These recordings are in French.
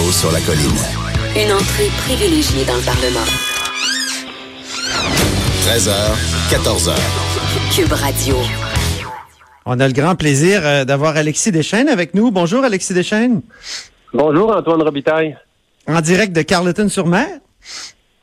Là-haut sur la colline. Une entrée privilégiée dans le Parlement. 13h, 14h. Cube Radio. On a le grand plaisir euh, d'avoir Alexis Deschaines avec nous. Bonjour Alexis Deschaines. Bonjour Antoine Robitaille. En direct de Carleton-sur-Mer?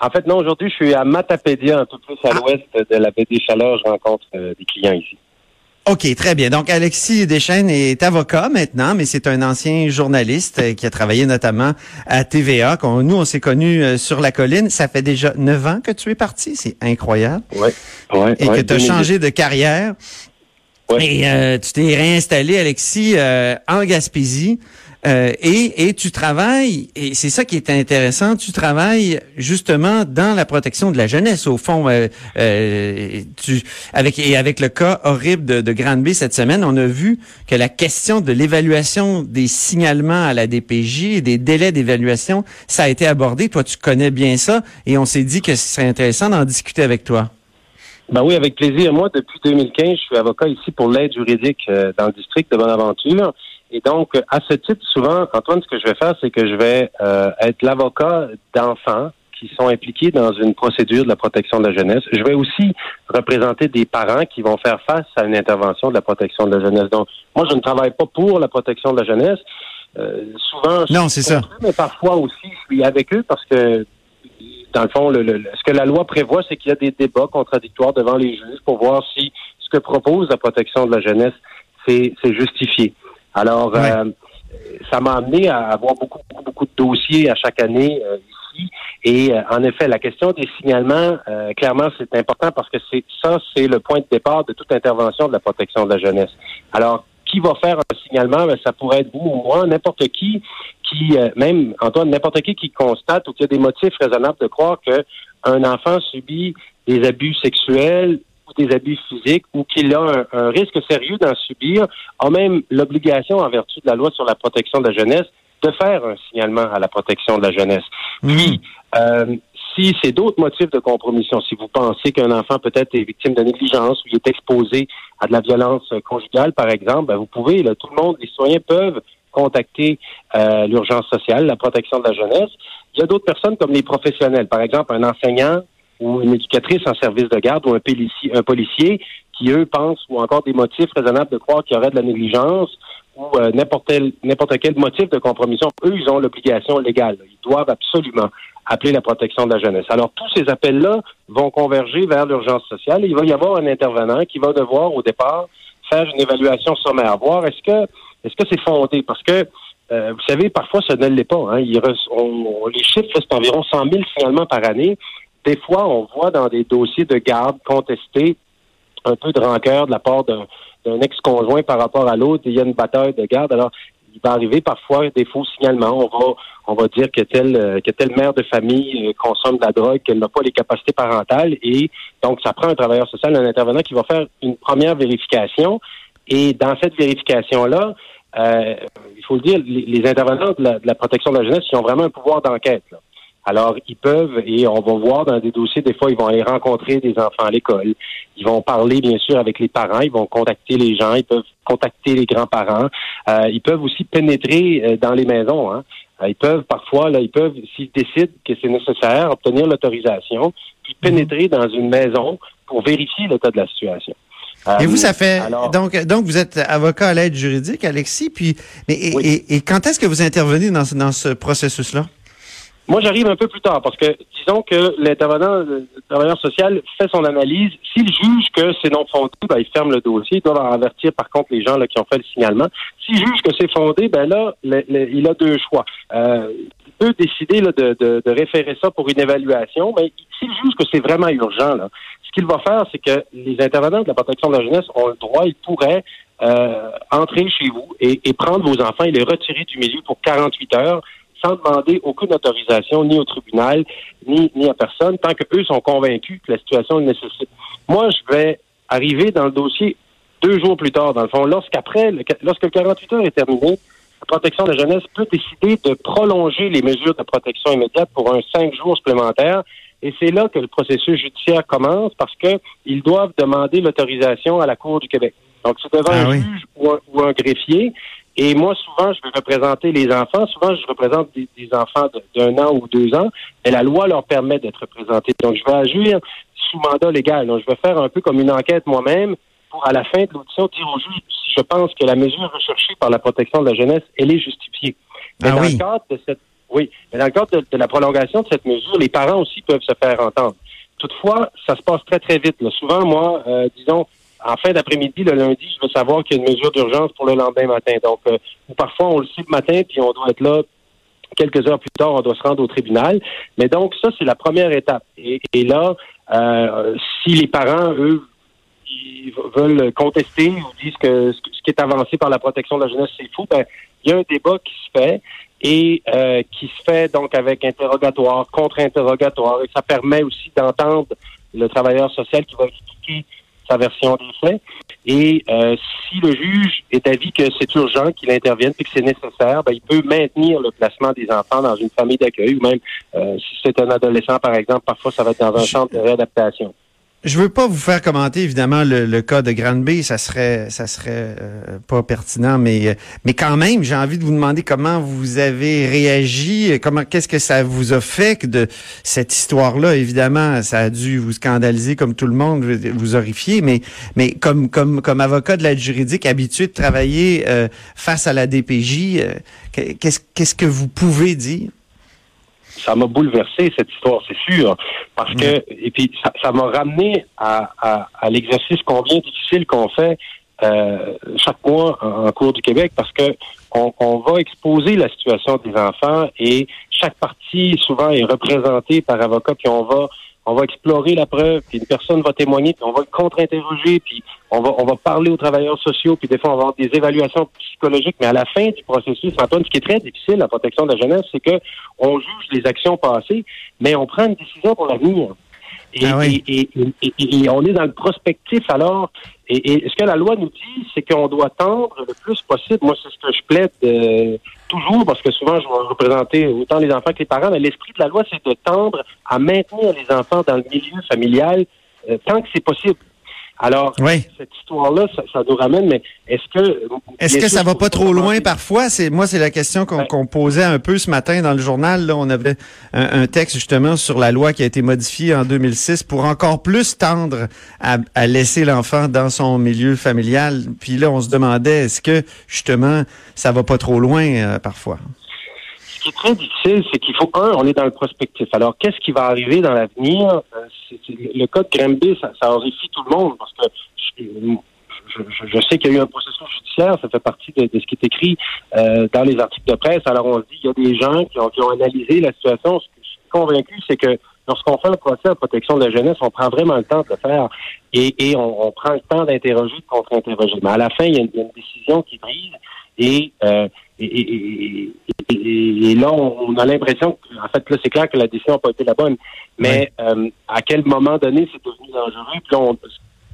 En fait, non, aujourd'hui, je suis à Matapédia, un peu plus à l'ouest de la baie des Chaleurs. Je rencontre euh, des clients ici. OK, très bien. Donc, Alexis Deschaines est avocat maintenant, mais c'est un ancien journaliste euh, qui a travaillé notamment à TVA. Nous, on s'est connus euh, sur la colline. Ça fait déjà neuf ans que tu es parti. C'est incroyable. Oui, ouais, Et que tu as changé de carrière. Ouais. Et euh, tu t'es réinstallé, Alexis, euh, en Gaspésie. Euh, et, et tu travailles, et c'est ça qui est intéressant, tu travailles justement dans la protection de la jeunesse. Au fond, euh, euh, tu, avec, et avec le cas horrible de, de Granby cette semaine, on a vu que la question de l'évaluation des signalements à la DPJ et des délais d'évaluation, ça a été abordé. Toi, tu connais bien ça, et on s'est dit que ce serait intéressant d'en discuter avec toi. Ben oui, avec plaisir. Moi, depuis 2015, je suis avocat ici pour l'aide juridique euh, dans le district de Bonaventure. Et donc, à ce titre, souvent, Antoine, ce que je vais faire, c'est que je vais euh, être l'avocat d'enfants qui sont impliqués dans une procédure de la protection de la jeunesse. Je vais aussi représenter des parents qui vont faire face à une intervention de la protection de la jeunesse. Donc, moi, je ne travaille pas pour la protection de la jeunesse. Euh, souvent, je Non, suis c'est ça. Mais parfois aussi, je suis avec eux parce que dans le fond, le, le- ce que la loi prévoit, c'est qu'il y a des débats contradictoires devant les juges pour voir si ce que propose la protection de la jeunesse, c'est c'est justifié. Alors, Ouais. euh, ça m'a amené à avoir beaucoup, beaucoup, beaucoup de dossiers à chaque année euh, ici. Et euh, en effet, la question des signalements, euh, clairement, c'est important parce que c'est ça, c'est le point de départ de toute intervention de la protection de la jeunesse. Alors, qui va faire un signalement? Ben, ça pourrait être vous ou moi, n'importe qui qui, euh, même Antoine, n'importe qui qui constate ou qui a des motifs raisonnables de croire que un enfant subit des abus sexuels ou des abus physiques ou qu'il a un, un risque sérieux d'en subir, a même l'obligation, en vertu de la loi sur la protection de la jeunesse, de faire un signalement à la protection de la jeunesse. Puis, euh, si c'est d'autres motifs de compromission, si vous pensez qu'un enfant peut-être est victime de négligence ou il est exposé à de la violence euh, conjugale, par exemple, ben, vous pouvez, là, tout le monde, les citoyens peuvent contacter euh, l'urgence sociale, la protection de la jeunesse. Il y a d'autres personnes comme les professionnels, par exemple un enseignant ou une éducatrice en service de garde ou un policier, un policier qui, eux, pensent ou encore des motifs raisonnables de croire qu'il y aurait de la négligence ou euh, n'importe quel, quel motif de compromission. Eux, ils ont l'obligation légale. Ils doivent absolument appeler la protection de la jeunesse. Alors, tous ces appels-là vont converger vers l'urgence sociale. Il va y avoir un intervenant qui va devoir, au départ, faire une évaluation sommaire, voir est-ce que est-ce que c'est fondé? Parce que euh, vous savez, parfois, ça ne l'est pas. Hein. Il on- on- les chiffres, c'est environ 100 000 signalements par année. Des fois, on voit dans des dossiers de garde contestés un peu de rancœur de la part d'un d'un ex-conjoint par rapport à l'autre. Il y a une bataille de garde. Alors, il va arriver parfois des faux signalements. On va, on va dire que telle, que telle mère de famille euh, consomme de la drogue, qu'elle n'a pas les capacités parentales. Et donc, ça prend un travailleur social, un intervenant qui va faire une première vérification. Et dans cette vérification-là, euh, il faut le dire, les, les intervenants de la, de la protection de la jeunesse, ils ont vraiment un pouvoir d'enquête. là. Alors, ils peuvent, et on va voir dans des dossiers, des fois, ils vont aller rencontrer des enfants à l'école. Ils vont parler, bien sûr, avec les parents. Ils vont contacter les gens. Ils peuvent contacter les grands-parents. Euh, ils peuvent aussi pénétrer euh, dans les maisons. Hein. Euh, ils peuvent, parfois, là, ils peuvent, s'ils décident que c'est nécessaire, obtenir l'autorisation, puis pénétrer dans une maison pour vérifier l'état de la situation. Et vous, Euh, ça fait alors- donc donc vous êtes avocat à l'aide juridique, Alexis. Puis mais et, Oui. et- et quand est-ce que vous intervenez dans dans ce processus-là? Moi, j'arrive un peu plus tard parce que disons que l'intervenant, le travailleur social fait son analyse. S'il juge que c'est non fondé, ben, il ferme le dossier. Il doit en avertir par contre les gens là, qui ont fait le signalement. S'il juge que c'est fondé, ben là, il a deux choix. Euh, il peut décider là, de, de- de référer ça pour une évaluation, mais s'il juge que c'est vraiment urgent, là, ce qu'il va faire, c'est que les intervenants de la protection de la jeunesse ont le droit, ils pourraient euh, entrer chez vous et, et prendre vos enfants et les retirer du milieu pour 48 heures sans demander aucune autorisation ni au tribunal ni, ni à personne, tant que eux sont convaincus que la situation le nécessite. Moi, je vais arriver dans le dossier deux jours plus tard, dans le fond, lorsqu'après, le- lorsque le 48 heures est terminé, la protection de la jeunesse peut décider de prolonger les mesures de protection immédiate pour un cinq jours supplémentaires. Et c'est là que le processus judiciaire commence parce que ils doivent demander l'autorisation à la Cour du Québec. Donc, c'est devant Ah un oui. juge ou un, ou un greffier. Et moi, souvent, je vais représenter les enfants. Souvent, je représente des, des enfants d'un an ou deux ans. Et la loi leur permet d'être représentés. Donc, je vais agir sous mandat légal. Donc, je vais faire un peu comme une enquête moi-même pour, à la fin de l'audition, dire au juge si je pense que la mesure recherchée par la protection de la jeunesse, elle est justifiée. Mais Ah dans oui. le cadre de cette, oui, mais dans le cadre de, de la prolongation de cette mesure, les parents aussi peuvent se faire entendre. Toutefois, ça se passe très, très vite. là. Souvent, moi, euh, disons, en fin d'après-midi, le lundi, je veux savoir qu'il y a une mesure d'urgence pour le lendemain matin. Donc, euh, parfois, on le sait le matin, puis on doit être là quelques heures plus tard, on doit se rendre au tribunal. Mais donc, ça, c'est la première étape. Et, et là, euh, si les parents, eux, ils veulent contester ou disent que ce ce qui est avancé par la protection de la jeunesse, c'est fou, ben, il y a un débat qui se fait et euh, qui se fait donc avec interrogatoire, contre-interrogatoire, et ça permet aussi d'entendre le travailleur social qui va expliquer sa version des faits. Et euh, si le juge est d'avis que c'est urgent qu'il intervienne et que c'est nécessaire, ben, il peut maintenir le placement des enfants dans une famille d'accueil ou même euh, si c'est un adolescent, par exemple, parfois ça va être dans un Je- centre de réadaptation. Je veux pas vous faire commenter évidemment le, le cas de Granby, ça serait ça serait euh, pas pertinent, mais euh, mais quand même j'ai envie de vous demander comment vous avez réagi, comment qu'est-ce que ça vous a fait que de cette histoire-là? Évidemment, ça a dû vous scandaliser comme tout le monde, vous horrifier, mais mais comme comme comme avocat de l'aide juridique habitué de travailler euh, face à la DPJ, euh, qu'est-ce qu'est-ce que vous pouvez dire? Ça m'a bouleversé cette histoire, c'est sûr, parce que et puis ça ça m'a ramené à, à, à l'exercice combien difficile qu'on fait euh, chaque mois en, en cours du Québec, parce que on, on va exposer la situation des enfants et chaque partie souvent est représentée par avocat, puis on va on va explorer la preuve, puis une personne va témoigner, puis on va le contre-interroger, puis on va, on va parler aux travailleurs sociaux, puis des fois, on va avoir des évaluations psychologiques. Mais à la fin du processus, Antoine, ce qui est très difficile, la protection de la jeunesse, c'est que on juge les actions passées, mais on prend une décision pour l'avenir. Et, Ah oui. et, et, et- et on est dans le prospectif alors. Et, et ce que la loi nous dit, c'est qu'on doit tendre le plus possible. Moi, c'est ce que je plaide euh, toujours, parce que souvent, je vais représenter autant les enfants que les parents, mais l'esprit de la loi, c'est de tendre à maintenir les enfants dans le milieu familial euh, tant que c'est possible. Alors, Oui. cette histoire-là, ça, ça nous ramène, mais est-ce que... Est-ce que ça va pas trop loin parfois? C'est moi, c'est la question qu'on Ouais. qu'on posait un peu ce matin dans le journal. Là, on avait un, un texte justement sur la loi qui a été modifiée en 2006 pour encore plus tendre à, à laisser l'enfant dans son milieu familial. Puis là, on se demandait est-ce que justement ça va pas trop loin euh, parfois? Ce qui est très difficile, c'est qu'il faut, un, on est dans le prospectif. Alors, qu'est-ce qui va arriver dans l'avenir? Euh, le cas de Granby, ça, ça horrifie tout le monde parce que je, sais qu'il y a eu un processus judiciaire, ça fait partie de, ce qui est écrit euh, dans les articles de presse. Alors, on se dit, il y a des gens qui ont analysé la situation. Ce que je suis convaincu, c'est que lorsqu'on fait un procès à protection de la jeunesse, on prend vraiment le temps de le faire et, et on, on prend le temps d'interroger, de contre-interroger. Mais à la fin, il y a une, une décision qui prise et, euh, et, et- et- et- et là, on, a l'impression que, en fait, là, c'est clair que la décision n'a pas été la bonne. Mais euh, à quel moment donné, c'est devenu dangereux? Puis là, on-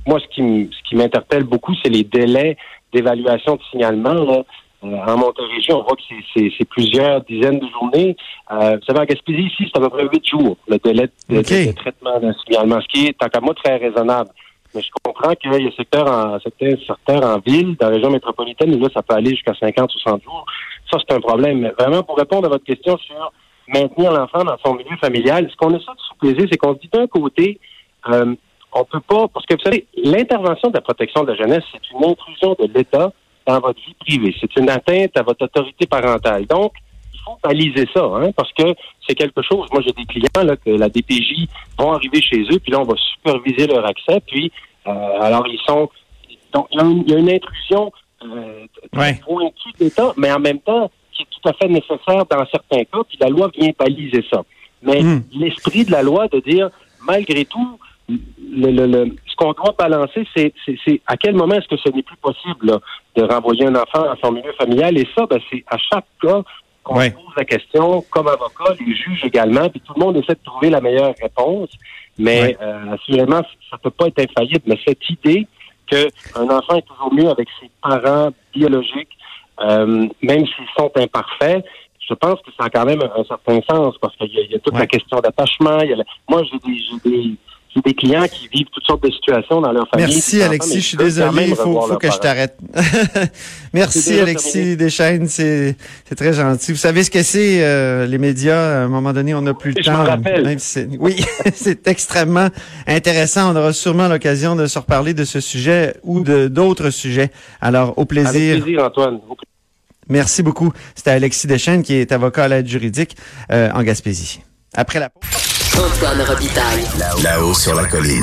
moi, ce qui, ce qui m'interpelle beaucoup, c'est les délais d'évaluation de signalement. Là. Euh, en Montérégie, on voit que c'est- plusieurs dizaines de journées. Euh, vous savez, en Gaspésie, ici, c'est à peu près huit jours, le délai de, de- de traitement d'un signalement, ce qui est, tant qu'à moi, très raisonnable. Mais je comprends qu'il y a secteurs en, certains secteurs en ville, dans la région métropolitaine, où là, ça peut aller jusqu'à 50 ou 100 jours. Ça, c'est un problème. Mais vraiment, pour répondre à votre question sur maintenir l'enfant dans son milieu familial, ce qu'on essaie de sous-peser, c'est qu'on se dit d'un côté, euh, on peut pas, parce que vous savez, l'intervention de la protection de la jeunesse, c'est une intrusion de l'État dans votre vie privée. C'est une atteinte à votre autorité parentale. Donc, il faut baliser ça, hein, parce que c'est quelque chose. Moi, j'ai des clients là, que la DPJ vont arriver chez eux, puis là, on va superviser leur accès, puis euh, alors ils sont. Donc, il y a une, il y a une intrusion euh, très Ouais. pointue l'État, mais en même temps qui est tout à fait nécessaire dans certains cas, puis la loi vient baliser ça. Mais Hmm. l'esprit de la loi de dire, malgré tout, le, le, qu'on doit balancer, c'est, c'est, c'est à quel moment est-ce que ce n'est plus possible là, de renvoyer un enfant à son milieu familial? Et ça, ben, c'est à chaque cas qu'on Ouais. se pose la question, comme avocat, les juges également, puis tout le monde essaie de trouver la meilleure réponse. Mais Ouais. euh, assurément, ça peut pas être infaillible. Mais cette idée qu'un enfant est toujours mieux avec ses parents biologiques, euh, même s'ils sont imparfaits, je pense que ça a quand même un, certain sens parce qu'il y, a- il y a toute Ouais. la question d'attachement. il y a la- Moi, j'ai des, des, clients qui vivent toutes sortes de situations dans leur famille. Merci enfants, Alexis, je suis désolé, il faut, faut que je t'arrête. Merci Alexis terminé. Deschaines, c'est très gentil. Vous savez ce que c'est euh, les médias, à un moment donné, on n'a plus le Je temps. même si oui, c'est extrêmement intéressant. On aura sûrement l'occasion de se reparler de ce sujet ou de d'autres sujets. Alors, au Avec plaisir. plaisir, Antoine. Plaisir. Merci beaucoup. C'était Alexis Deschaines qui est avocat à l'aide juridique euh, en Gaspésie. Après la pause. Antoine Robitaille. Là-haut sur la colline.